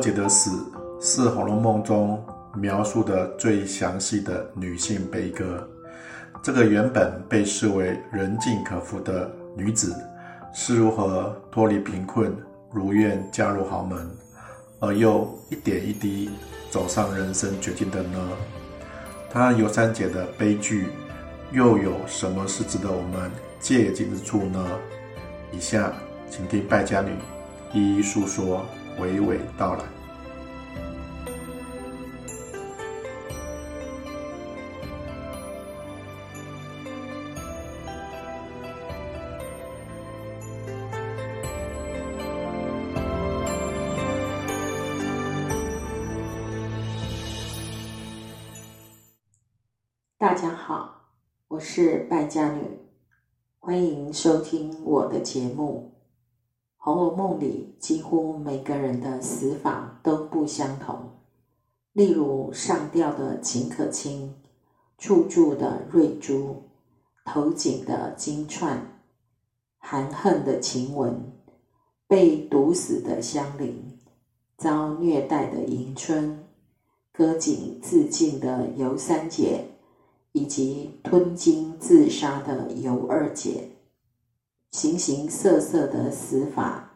姐的死是《红楼梦》中描述的最详细的女性悲歌。这个原本被视为人尽可夫的女子，是如何脱离贫困，如愿嫁入豪门，而又一点一滴走上人生绝境的呢？她尤三姐的悲剧，又有什么是值得我们借鉴之处呢？以下请听败家女一一述说。娓娓道来。大家好，我是败家女，欢迎收听我的节目。《红楼梦》里几乎每个人的死法都不相同，例如上吊的秦可卿、处柱的瑞珠、头颈的金钏、含恨的晴雯、被毒死的香菱、遭虐待的迎春、割颈自尽的尤三姐，以及吞金自杀的尤二姐。形形色色的死法，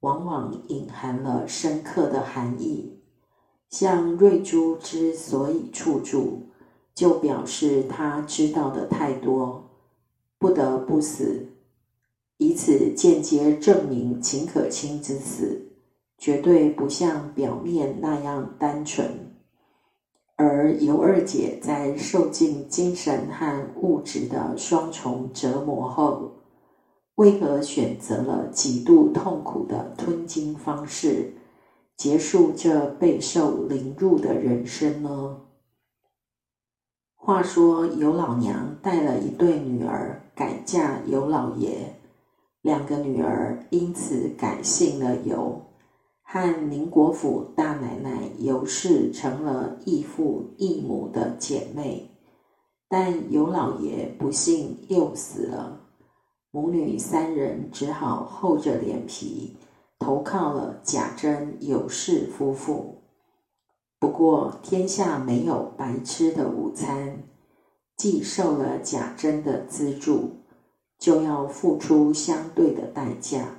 往往隐含了深刻的含义。像瑞珠之所以处住，就表示他知道的太多，不得不死，以此间接证明秦可卿之死绝对不像表面那样单纯。而尤二姐在受尽精神和物质的双重折磨后，为何选择了极度痛苦的吞金方式，结束这备受凌辱的人生呢？话说尤老娘带了一对女儿改嫁尤老爷，两个女儿因此改姓了尤，和宁国府大奶奶尤氏成了异父异母的姐妹。但尤老爷不幸又死了。母女三人只好厚着脸皮投靠了贾珍、尤氏夫妇。不过天下没有白吃的午餐，既受了贾珍的资助，就要付出相对的代价，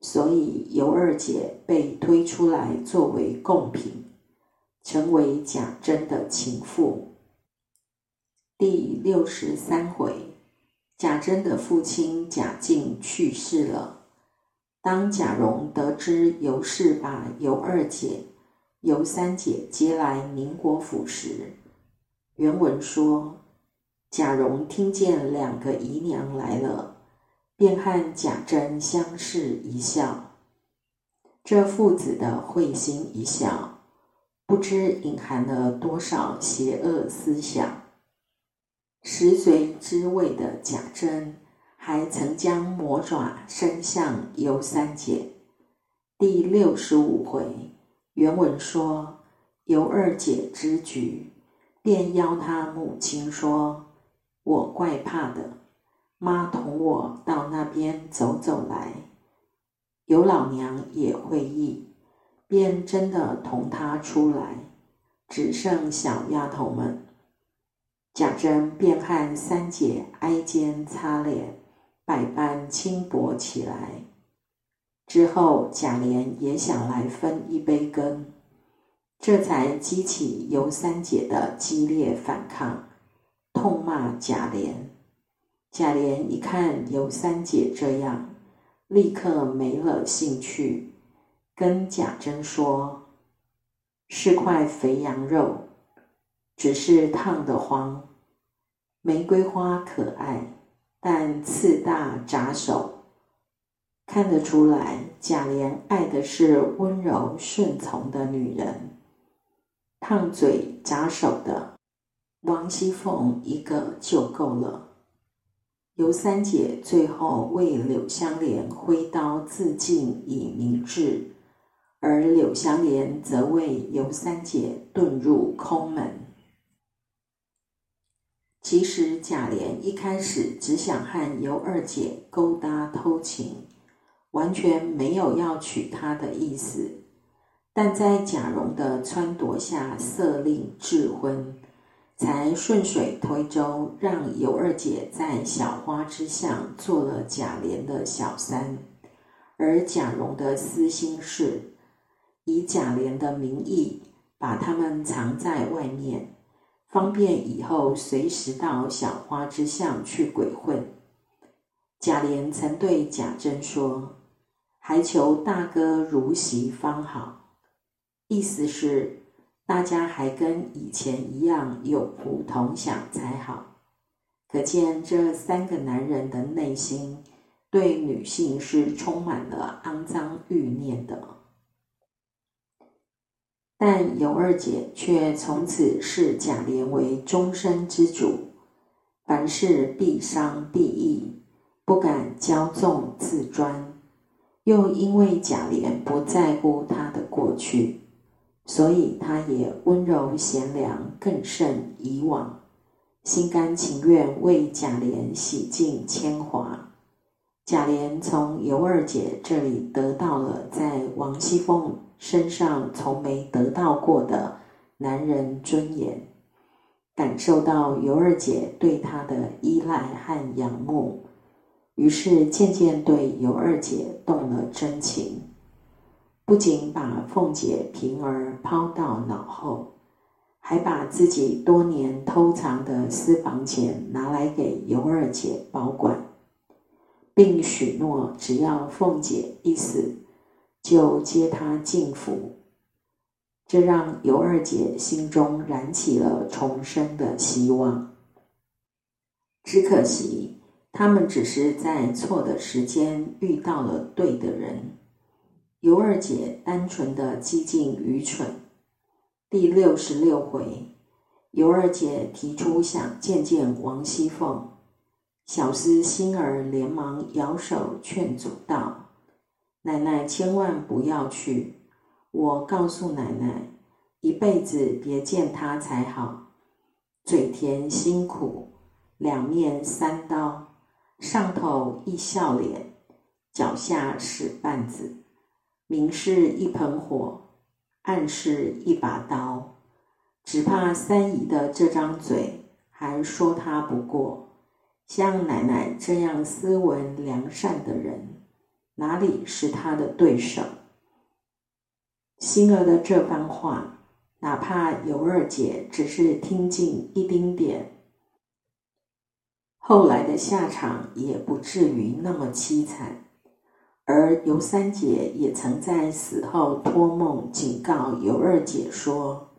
所以尤二姐被推出来作为贡品，成为贾珍的情妇。第六十三回。贾珍的父亲贾敬去世了。当贾蓉得知尤氏把尤二姐、尤三姐接来宁国府时，原文说：贾蓉听见两个姨娘来了，便和贾珍相视一笑。这父子的会心一笑，不知隐含了多少邪恶思想。食髓知味的贾珍，还曾将魔爪伸向尤三姐。第六十五回原文说，尤二姐知局，便邀她母亲说：“我怪怕的，妈同我到那边走走来。”尤老娘也会意，便真的同她出来，只剩小丫头们。贾珍便和三姐挨肩擦脸，百般轻薄起来。之后，贾琏也想来分一杯羹，这才激起尤三姐的激烈反抗，痛骂贾琏。贾琏一看尤三姐这样，立刻没了兴趣，跟贾珍说：“是块肥羊肉。”只是烫得慌，玫瑰花可爱，但刺大扎手。看得出来，贾琏爱的是温柔顺从的女人。烫嘴扎手的王熙凤一个就够了。尤三姐最后为柳香莲挥刀自尽以明志，而柳香莲则为尤三姐遁入空门。其实贾琏一开始只想和尤二姐勾搭偷情，完全没有要娶她的意思。但在贾蓉的撺掇下，色令智婚，才顺水推舟，让尤二姐在小花之巷做了贾琏的小三。而贾蓉的私心是，以贾琏的名义把他们藏在外面，方便以后随时到小花之巷去鬼混。贾琏曾对贾珍说：“还求大哥如席方好。”意思是，大家还跟以前一样有福同享才好。可见这三个男人的内心对女性是充满了肮脏欲念的。但尤二姐却从此视贾琏为终身之主，凡事必商必议，不敢骄纵自专。又因为贾琏不在乎她的过去。所以，他也温柔贤良，更胜以往，心甘情愿为贾琏洗尽铅华。贾琏从尤二姐这里得到了在王熙凤身上从没得到过的男人尊严，感受到尤二姐对他的依赖和仰慕，于是渐渐对尤二姐动了真情。不仅把凤姐、平儿抛到脑后，还把自己多年偷藏的私房钱拿来给尤二姐保管，并许诺只要凤姐一死，就接她进府。这让尤二姐心中燃起了重生的希望。只可惜，他们只是在错的时间遇到了对的人。尤二姐单纯的激进愚蠢。第六十六回，尤二姐提出想见见王熙凤，小厮心儿连忙摇手劝阻道：“奶奶千万不要去，我告诉奶奶，一辈子别见他才好。嘴甜心苦，两面三刀，上头一笑脸，脚下使绊子。”明是一盆火，暗是一把刀，只怕三姨的这张嘴还说他不过。像奶奶这样斯文良善的人，哪里是他的对手？星儿的这番话，哪怕尤二姐只是听进一丁点，后来的下场也不至于那么凄惨。而尤三姐也曾在死后托梦警告尤二姐说：“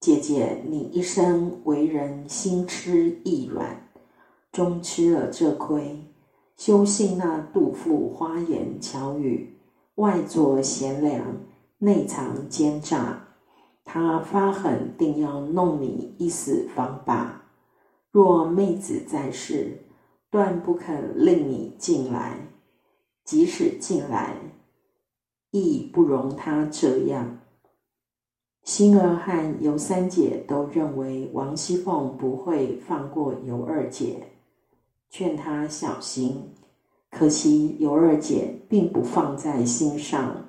姐姐，你一生为人心痴意软，终吃了这亏。休信那杜甫花言巧语，外作贤良，内藏奸诈。他发狠定要弄你一死方罢。若妹子在世，断不肯令你进来。”即使进来，亦不容他这样。星儿和尤三姐都认为王熙凤不会放过尤二姐，劝她小心。可惜尤二姐并不放在心上，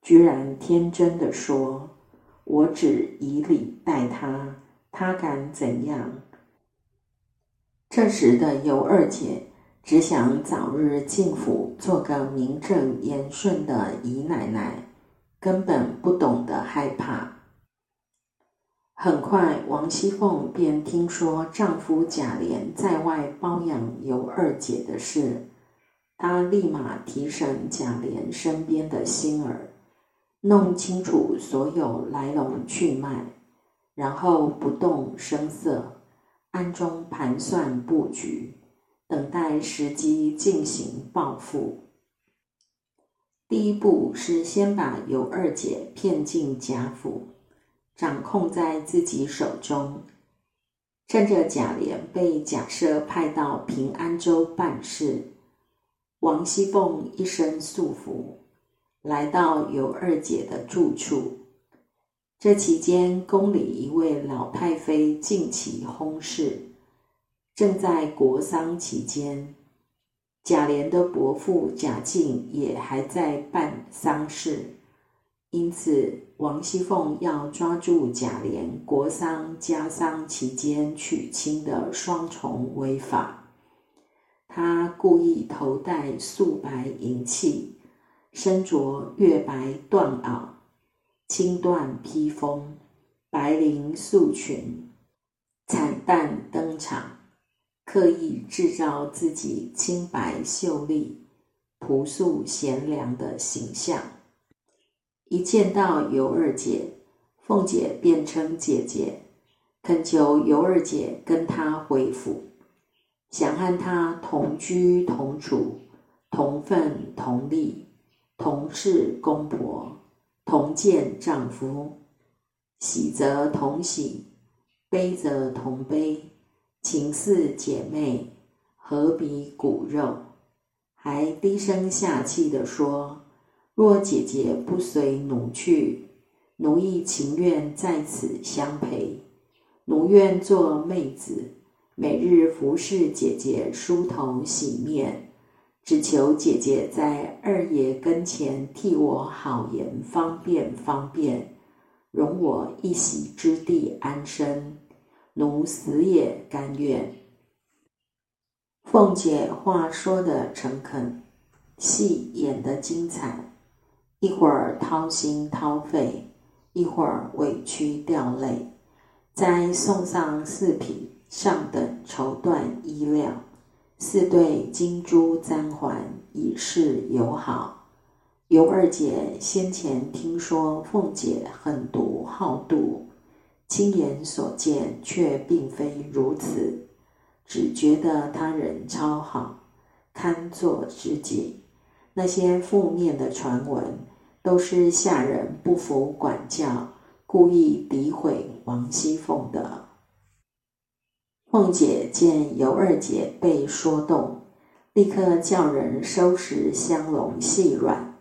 居然天真的说：“我只以礼待她，她敢怎样？”这时的尤二姐。只想早日进府，做个名正言顺的姨奶奶，根本不懂得害怕。很快，王熙凤便听说丈夫贾琏在外包养尤二姐的事，她立马提审贾琏身边的星儿，弄清楚所有来龙去脉，然后不动声色，暗中盘算布局。等待时机进行报复。第一步是先把尤二姐骗进贾府，掌控在自己手中。趁着贾琏被贾赦派到平安州办事，王熙凤一身素服，来到尤二姐的住处。这期间，宫里一位老太妃近期薨逝。正在国丧期间，贾琏的伯父贾敬也还在办丧事，因此，王熙凤要抓住贾琏国丧家丧期间娶亲的双重违法。她故意头戴素白银器，身着月白缎袄、青缎披风、白绫素裙，惨淡登场，刻意制造自己清白秀丽、朴素贤良的形象。一见到尤二姐，凤姐便称姐姐，恳求尤二姐跟她回府，想和她同居同处，同份同利，同是公婆，同见丈夫，喜则同喜，悲则同悲，情似姐妹，何必骨肉？还低声下气地说。若姐姐不随奴去，奴亦情愿在此相陪。奴愿做妹子，每日服侍姐姐梳头洗面，只求姐姐在二爷跟前替我好言方便方便，容我一席之地安身，奴死也甘愿。凤姐话说的诚恳，戏演得精彩。一会儿掏心掏肺，一会儿委屈掉泪，再送上四匹上等绸缎衣料，四对金珠簪环，以示友好。尤二姐先前听说凤姐狠毒好妒，亲眼所见却并非如此，只觉得他人超好，堪做知己。那些负面的传闻，都是下人不服管教，故意诋毁王熙凤的。凤姐见尤二姐被说动，立刻叫人收拾香笼细软，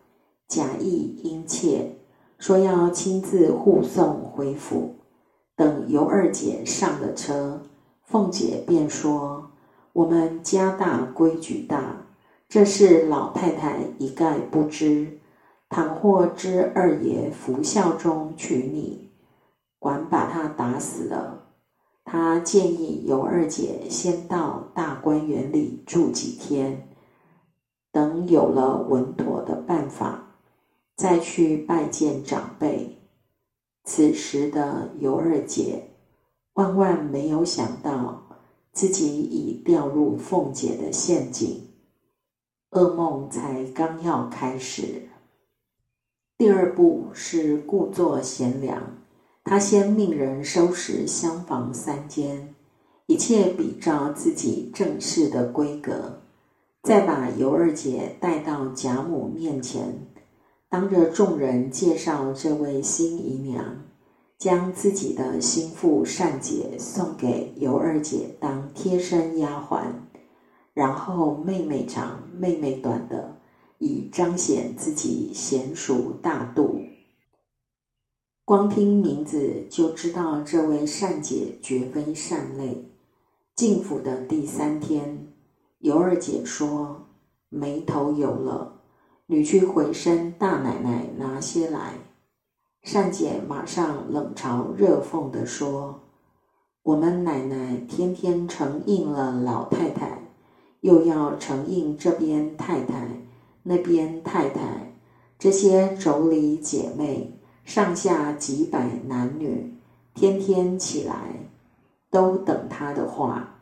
假意殷切，说要亲自护送回府。等尤二姐上了车，凤姐便说：“我们家大规矩大。”这事老太太一概不知。倘或知二爷福孝中娶你，管把他打死了。他建议尤二姐先到大观园里住几天，等有了稳妥的办法，再去拜见长辈。此时的尤二姐万万没有想到，自己已掉入凤姐的陷阱。噩梦才刚要开始，第二步是故作贤良。他先命人收拾厢房三间，一切比照自己正式的规格，再把尤二姐带到贾母面前，当着众人介绍这位新姨娘，将自己的心腹善姐送给尤二姐当贴身丫鬟。然后妹妹长妹妹短的，以彰显自己娴熟大度。光听名字就知道这位善姐绝非善类。进府的第三天，尤二姐说眉头有了，女婿回身大奶奶拿些来。善姐马上冷嘲热讽地说：“我们奶奶天天承应了老太太。”又要承应这边太太，那边太太，这些妯娌姐妹，上下几百男女，天天起来，都等他的话。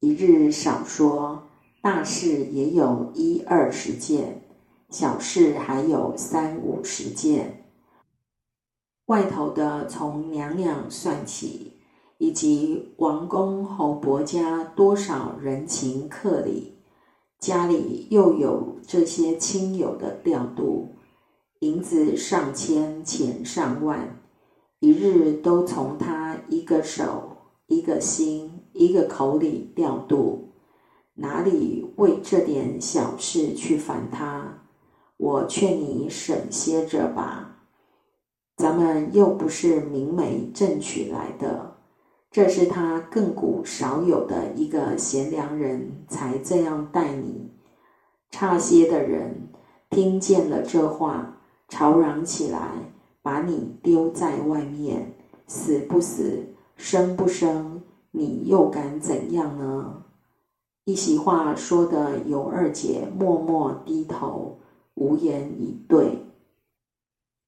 一日少说，大事也有一二十件，小事还有三五十件。外头的从娘娘算起。以及王公侯伯家多少人情客礼，家里又有这些亲友的调度，银子上千钱上万，一日都从他一个手、一个心、一个口里调度，哪里为这点小事去烦他？我劝你省些着吧，咱们又不是明媒正娶来的。这是他亘古少有的一个贤良人才这样待你。差些的人听见了这话，吵嚷起来，把你丢在外面，死不死，生不生，你又敢怎样呢？一席话说的尤二姐默默低头，无言以对。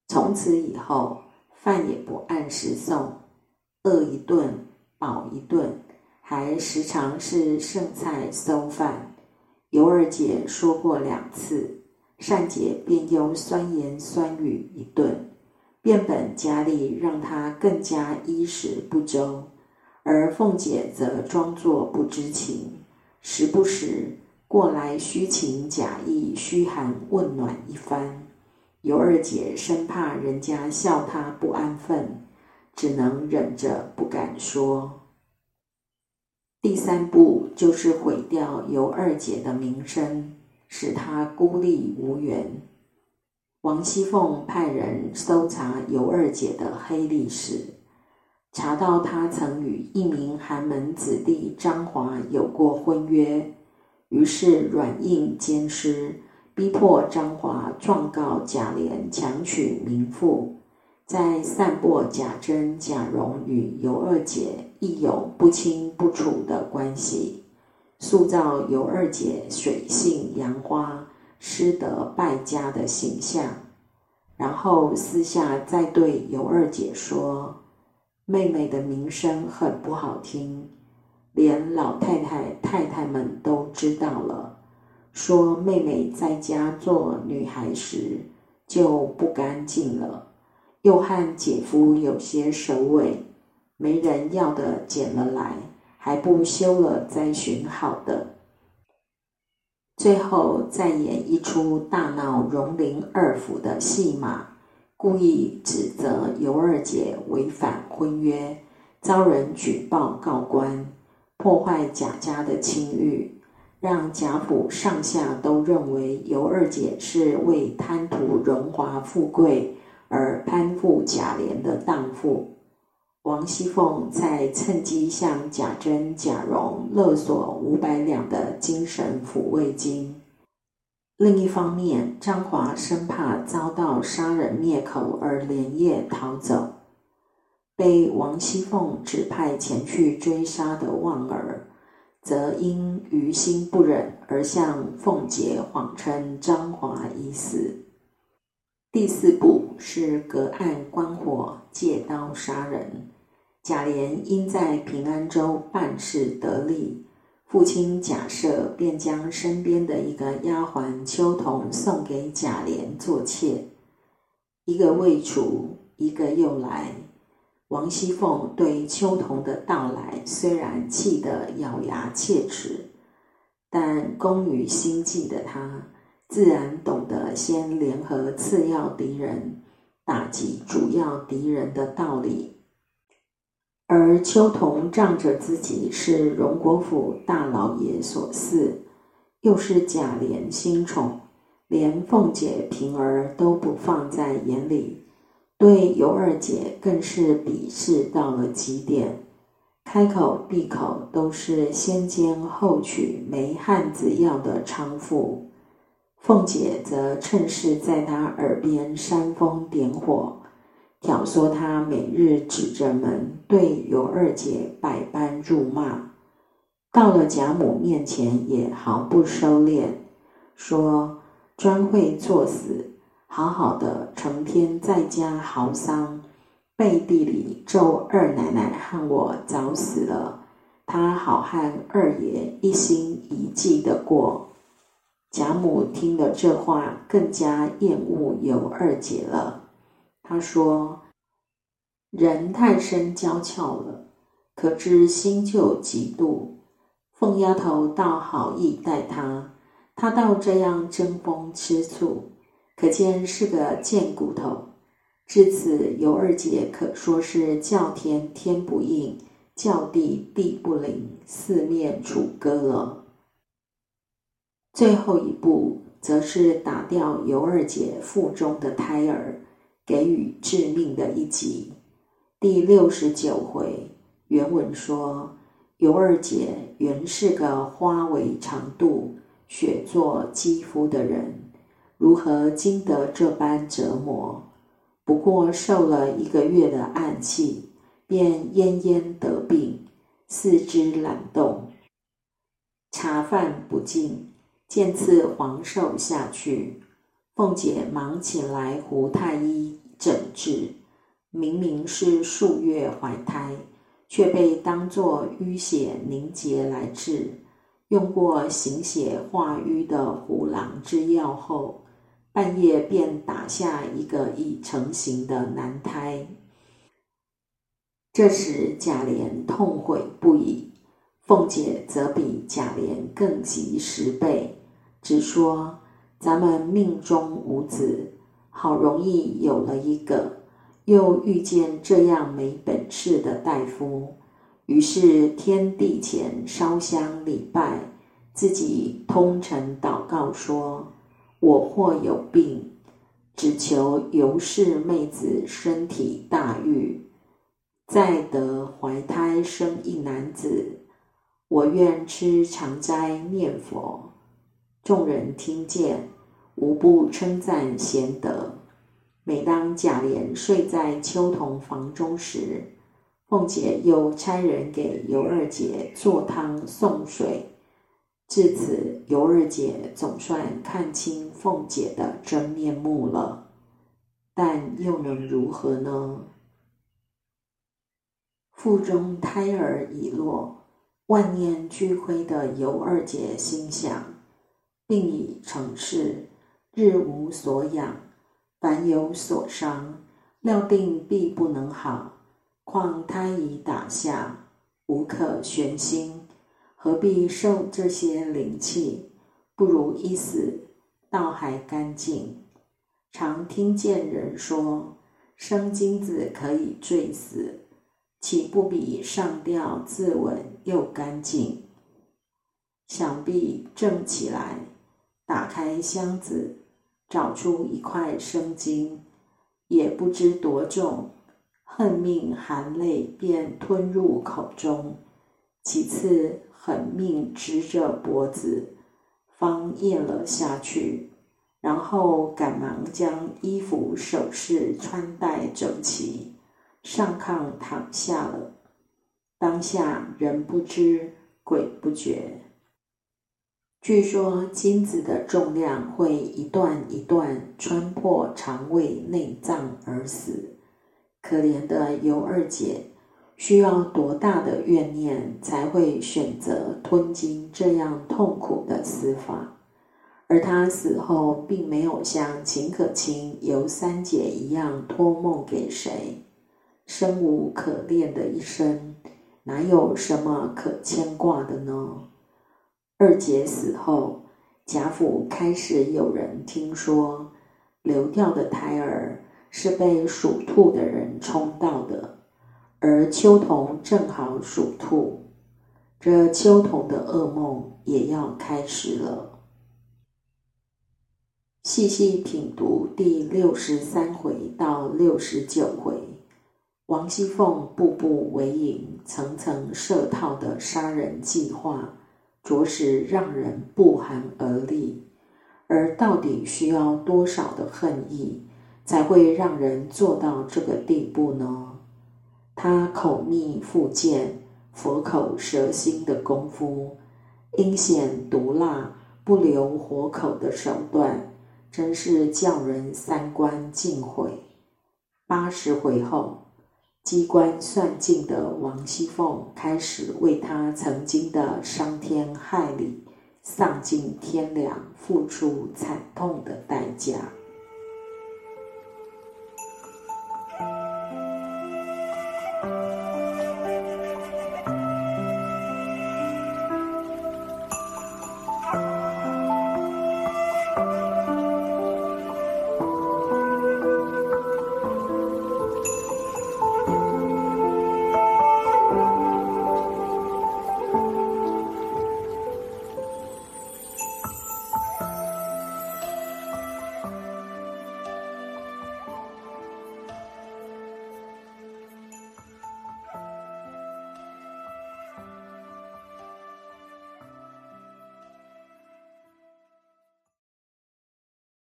从此以后，饭也不按时送，饿一顿饱一顿，还时常是剩菜馊饭。尤二姐说过两次，善姐便又酸言酸语一顿，变本加厉，让她更加衣食不周。而凤姐则装作不知情，时不时过来虚情假意嘘寒问暖一番。尤二姐生怕人家笑她不安分，只能忍着不敢说。第三步就是毁掉尤二姐的名声，使她孤立无援。王熙凤派人搜查尤二姐的黑历史，查到她曾与一名寒门子弟张华有过婚约，于是软硬兼施，逼迫张华状告贾琏强娶名妇。在散播贾珍、贾蓉与尤二姐亦有不清不楚的关系，塑造尤二姐水性杨花、失德败家的形象，然后私下再对尤二姐说：“妹妹的名声很不好听，连老太太、太太们都知道了，说妹妹在家做女孩时就不干净了。”又和姐夫有些首尾，没人要的捡了来，还不修了再寻好的。最后再演一出大闹荣陵二府的戏码，故意指责尤二姐违反婚约，遭人举报告官，破坏贾家的清誉，让贾府上下都认为尤二姐是为贪图荣华富贵。而攀附贾琏的荡妇王熙凤，在趁机向贾珍、贾蓉勒索五百两的精神抚慰金。另一方面，张华生怕遭到杀人灭口而连夜逃走，被王熙凤指派前去追杀的旺儿，则因于心不忍而向凤姐谎称张华已死。第四步是隔岸观火，借刀杀人。贾琏因在平安州办事得力，父亲贾赦便将身边的一个丫鬟秋桐送给贾琏做妾。一个未除，一个又来。王熙凤对秋桐的到来虽然气得咬牙切齿，但工于心计的她。自然懂得先联合次要敌人，打击主要敌人的道理。而秋桐仗着自己是荣国府大老爷所赐，又是贾琏新宠，连凤姐、平儿都不放在眼里，对尤二姐更是鄙视到了极点，开口闭口都是先奸后娶、没汉子要的娼妇。凤姐则趁势在他耳边煽风点火，挑唆他每日指着门对尤二姐百般辱骂。到了贾母面前，也毫不收敛，说专会作死，好好的成天在家嚎丧，背地里咒二奶奶和我早死了，他好和二爷一心一计的过。贾母听了这话，更加厌恶尤二姐了。她说：“人太生娇俏了，可知心就嫉妒。凤丫头倒好意待她，她倒这样争风吃醋，可见是个贱骨头。至此，尤二姐可说是叫天天不应，叫地地不灵，四面楚歌了。”最后一步，则是打掉尤二姐腹中的胎儿，给予致命的一击。第六十九回原文说：“尤二姐原是个花为长度、雪作肌肤的人，如何经得这般折磨？不过受了一个月的暗气，便奄奄得病，四肢懒动，茶饭不进。见次黄寿下去，凤姐忙请来胡太医诊治，明明是数月怀胎，却被当作淤血凝结来治。用过行血化瘀的虎狼之药后，半夜便打下一个已成型的男胎。这时贾琏痛悔不已，凤姐则比贾琏更急十倍，只说：“咱们命中无子，好容易有了一个，又遇见这样没本事的大夫。”于是天地前烧香礼拜，自己通晨祷告说：“我或有病，只求尤氏妹子身体大愈，再得怀胎生一男子。我愿吃长斋念佛。”众人听见，无不称赞贤德。每当贾琏睡在秋桐房中时，凤姐又差人给尤二姐做汤送水，至此尤二姐总算看清凤姐的真面目了。但又能如何呢？腹中胎儿已落，万念俱灰的尤二姐心想：病已成事，日无所养，凡有所伤，料定必不能好。况胎已打下，无可悬心，何必受这些灵气？不如一死，倒还干净。常听见人说，生金子可以坠死，岂不比上吊自刎又干净？想必正起来，打开箱子，找出一块生金，也不知多重。恨命含泪便吞入口中，其次狠命直着脖子，方咽了下去。然后赶忙将衣服首饰穿戴整齐，上炕躺下了。当下人不知鬼不觉。据说金子的重量会一段一段穿破肠胃内脏而死。可怜的尤二姐，需要多大的怨念才会选择吞金这样痛苦的死法？而她死后并没有像秦可卿、尤三姐一样托梦给谁，生无可恋的一生，哪有什么可牵挂的呢？二姐死后，贾府开始有人听说流掉的胎儿。是被属兔的人冲到的，而秋桐正好属兔，这秋桐的噩梦也要开始了。细细品读第六十三回到六十九回，王熙凤步步为营、层层设套的杀人计划，着实让人不寒而栗。而到底需要多少的恨意？才会让人做到这个地步呢？他口蜜腹剑、佛口蛇心的功夫，阴险毒辣、不留活口的手段，真是叫人三观尽毁。八十回后，机关算尽的王熙凤开始为她曾经的伤天害理、丧尽天良付出惨痛的代价。